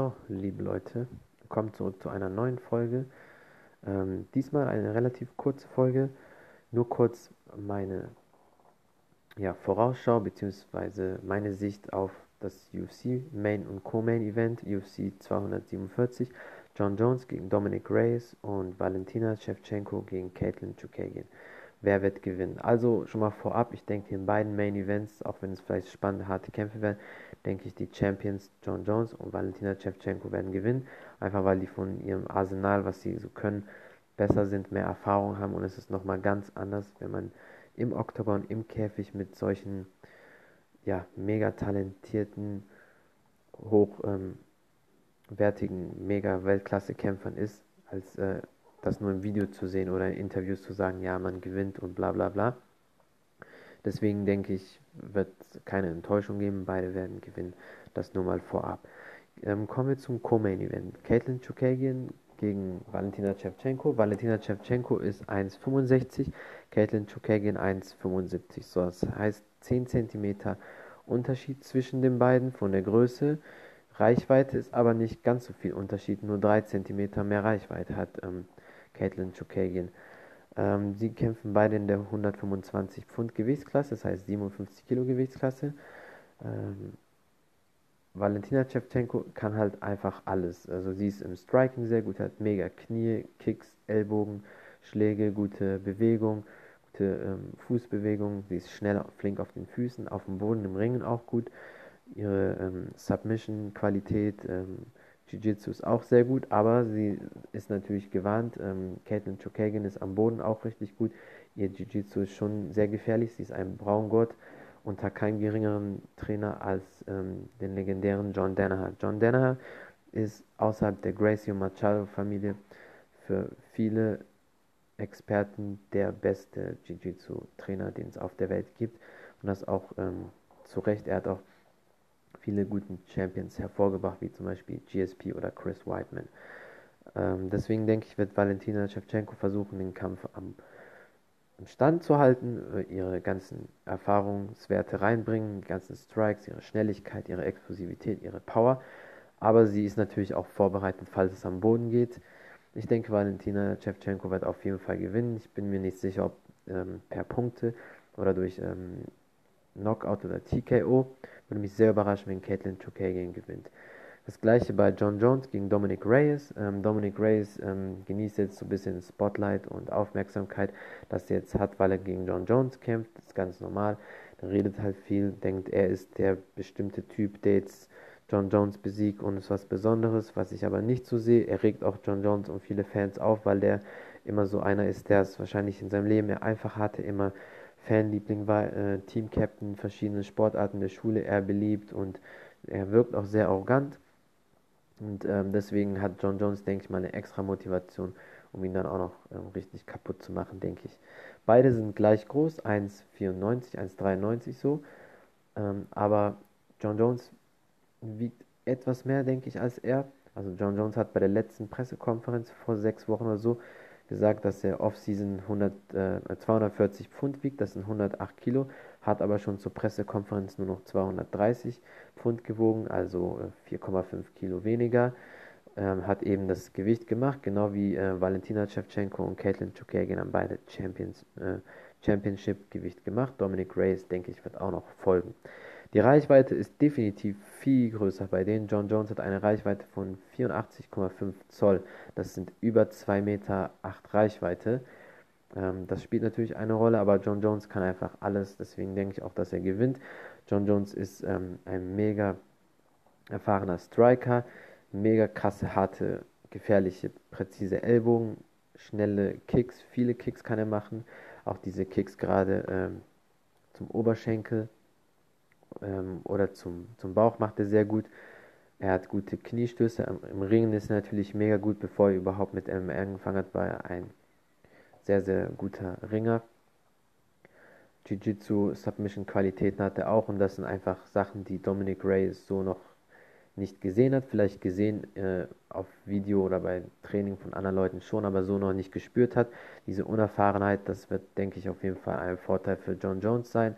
So, liebe Leute, kommt zurück zu einer neuen Folge. Ähm, diesmal eine relativ kurze Folge, nur kurz meine ja, Vorausschau bzw. meine Sicht auf das UFC Main und Co-Main Event UFC 247. John Jones gegen Dominic Reyes und Valentina Shevchenko gegen Caitlin Chukagian. Wer wird gewinnen? Also schon mal vorab, ich denke in beiden Main Events, auch wenn es vielleicht spannende, harte Kämpfe werden, denke ich, die Champions John Jones und Valentina Shevchenko werden gewinnen. Einfach weil die von ihrem Arsenal, was sie so können, besser sind, mehr Erfahrung haben und es ist nochmal ganz anders, wenn man im Oktogon, im Käfig mit solchen ja, mega talentierten, hochwertigen, ähm, mega Weltklasse-Kämpfern ist, als äh, das nur im Video zu sehen oder in Interviews zu sagen, ja, man gewinnt und bla bla bla. Deswegen denke ich, wird keine Enttäuschung geben. Beide werden gewinnen. Das nur mal vorab. Ähm, kommen wir zum Co-Main Event. Caitlin Chukagian gegen Valentina Shevchenko. Valentina Shevchenko ist 1,65, Caitlin Chukagian 1,75. So, das heißt 10 cm Unterschied zwischen den beiden von der Größe. Reichweite ist aber nicht ganz so viel Unterschied, nur 3 cm mehr Reichweite hat ähm, Caitlin Chukagian. Ähm, sie kämpfen beide in der 125 Pfund Gewichtsklasse, das heißt 57 Kilo Gewichtsklasse. Ähm, Valentina Shevchenko kann halt einfach alles. Also sie ist im Striking sehr gut, hat mega Knie, Kicks, Ellbogen, Schläge, gute Bewegung, gute ähm, Fußbewegung. Sie ist schnell, flink auf den Füßen, auf dem Boden, im Ringen auch gut. Ihre ähm, Submission-Qualität, ähm, Jiu-Jitsu ist auch sehr gut, aber sie ist natürlich gewarnt. Ähm, Caitlin Chokagan ist am Boden auch richtig gut. Ihr Jiu-Jitsu ist schon sehr gefährlich. Sie ist ein Braungott unter keinem geringeren Trainer als ähm, den legendären John Danaher. John Danaher ist außerhalb der Gracie Machado-Familie für viele Experten der beste Jiu-Jitsu-Trainer, den es auf der Welt gibt. Und das auch ähm, zu Recht. Er hat auch viele guten Champions hervorgebracht, wie zum Beispiel GSP oder Chris Whiteman. Ähm, deswegen denke ich, wird Valentina Shevchenko versuchen, den Kampf am, am Stand zu halten, äh, ihre ganzen Erfahrungswerte reinbringen, die ganzen Strikes, ihre Schnelligkeit, ihre Explosivität, ihre Power. Aber sie ist natürlich auch vorbereitet, falls es am Boden geht. Ich denke, Valentina Shevchenko wird auf jeden Fall gewinnen. Ich bin mir nicht sicher, ob ähm, per Punkte oder durch ähm, Knockout oder TKO. Würde mich sehr überraschen, wenn Caitlin Chukagian gewinnt. Das gleiche bei John Jones gegen Dominic Reyes. Ähm, Dominic Reyes ähm, genießt jetzt so ein bisschen Spotlight und Aufmerksamkeit, dass er jetzt hat, weil er gegen John Jones kämpft. Das ist ganz normal. Er redet halt viel, denkt, er ist der bestimmte Typ, der jetzt John Jones besiegt und ist was Besonderes, was ich aber nicht so sehe. Er regt auch John Jones und viele Fans auf, weil der immer so einer ist, der es wahrscheinlich in seinem Leben einfach hatte, immer Fanliebling war, äh, Teamcaptain verschiedene Sportarten der Schule, er beliebt und er wirkt auch sehr arrogant. Und ähm, deswegen hat John Jones, denke ich mal, eine extra Motivation, um ihn dann auch noch ähm, richtig kaputt zu machen, denke ich. Beide sind gleich groß, 1,94, 1,93 so. Ähm, aber John Jones wiegt etwas mehr, denke ich, als er. Also John Jones hat bei der letzten Pressekonferenz vor sechs Wochen oder so gesagt, dass er Off-Season äh, 240 Pfund wiegt, das sind 108 Kilo, hat aber schon zur Pressekonferenz nur noch 230 Pfund gewogen, also äh, 4,5 Kilo weniger. Ähm, hat eben das Gewicht gemacht, genau wie äh, Valentina Shevchenko und Caitlin Chukagian haben beide Champions, äh, Championship-Gewicht gemacht. Dominic Reyes, denke ich, wird auch noch folgen. Die Reichweite ist definitiv viel größer bei denen. John Jones hat eine Reichweite von 84,5 Zoll. Das sind über 2,8 Meter Reichweite. Ähm, das spielt natürlich eine Rolle, aber John Jones kann einfach alles. Deswegen denke ich auch, dass er gewinnt. John Jones ist ähm, ein mega erfahrener Striker. Mega krasse, harte, gefährliche, präzise Ellbogen. Schnelle Kicks. Viele Kicks kann er machen. Auch diese Kicks gerade ähm, zum Oberschenkel ähm, oder zum, zum Bauch macht er sehr gut. Er hat gute Kniestöße. Im, Ringen ist er natürlich mega gut, bevor er überhaupt mit MMA angefangen hat, war er ein sehr, sehr guter Ringer. Jiu-Jitsu, Submission-Qualitäten hat er auch und das sind einfach Sachen, die Dominic Reyes so noch nicht gesehen hat, vielleicht gesehen äh, auf Video oder bei Training von anderen Leuten schon, aber so noch nicht gespürt hat. Diese Unerfahrenheit, das wird, denke ich, auf jeden Fall ein Vorteil für John Jones sein.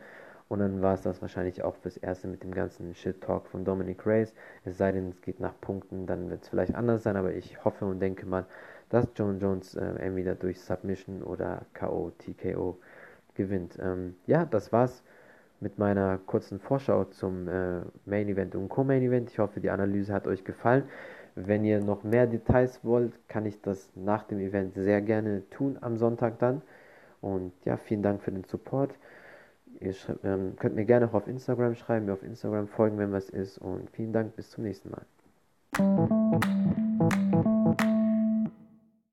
Und dann war es das wahrscheinlich auch fürs Erste mit dem ganzen Shit-Talk von Dominic Reyes. Es sei denn, es geht nach Punkten, dann wird es vielleicht anders sein, aber ich hoffe und denke mal, dass John Jones äh, entweder durch Submission oder K.O., TKO gewinnt. Ähm, ja, das war's mit meiner kurzen Vorschau zum äh, Main Event und Co-Main Event. Ich hoffe, die Analyse hat euch gefallen. Wenn ihr noch mehr Details wollt, kann ich das nach dem Event sehr gerne tun am Sonntag dann. Und ja, vielen Dank für den Support. Ihr ähm, könnt mir gerne auch auf Instagram schreiben, mir auf Instagram folgen, wenn was ist. Und vielen Dank, bis zum nächsten Mal.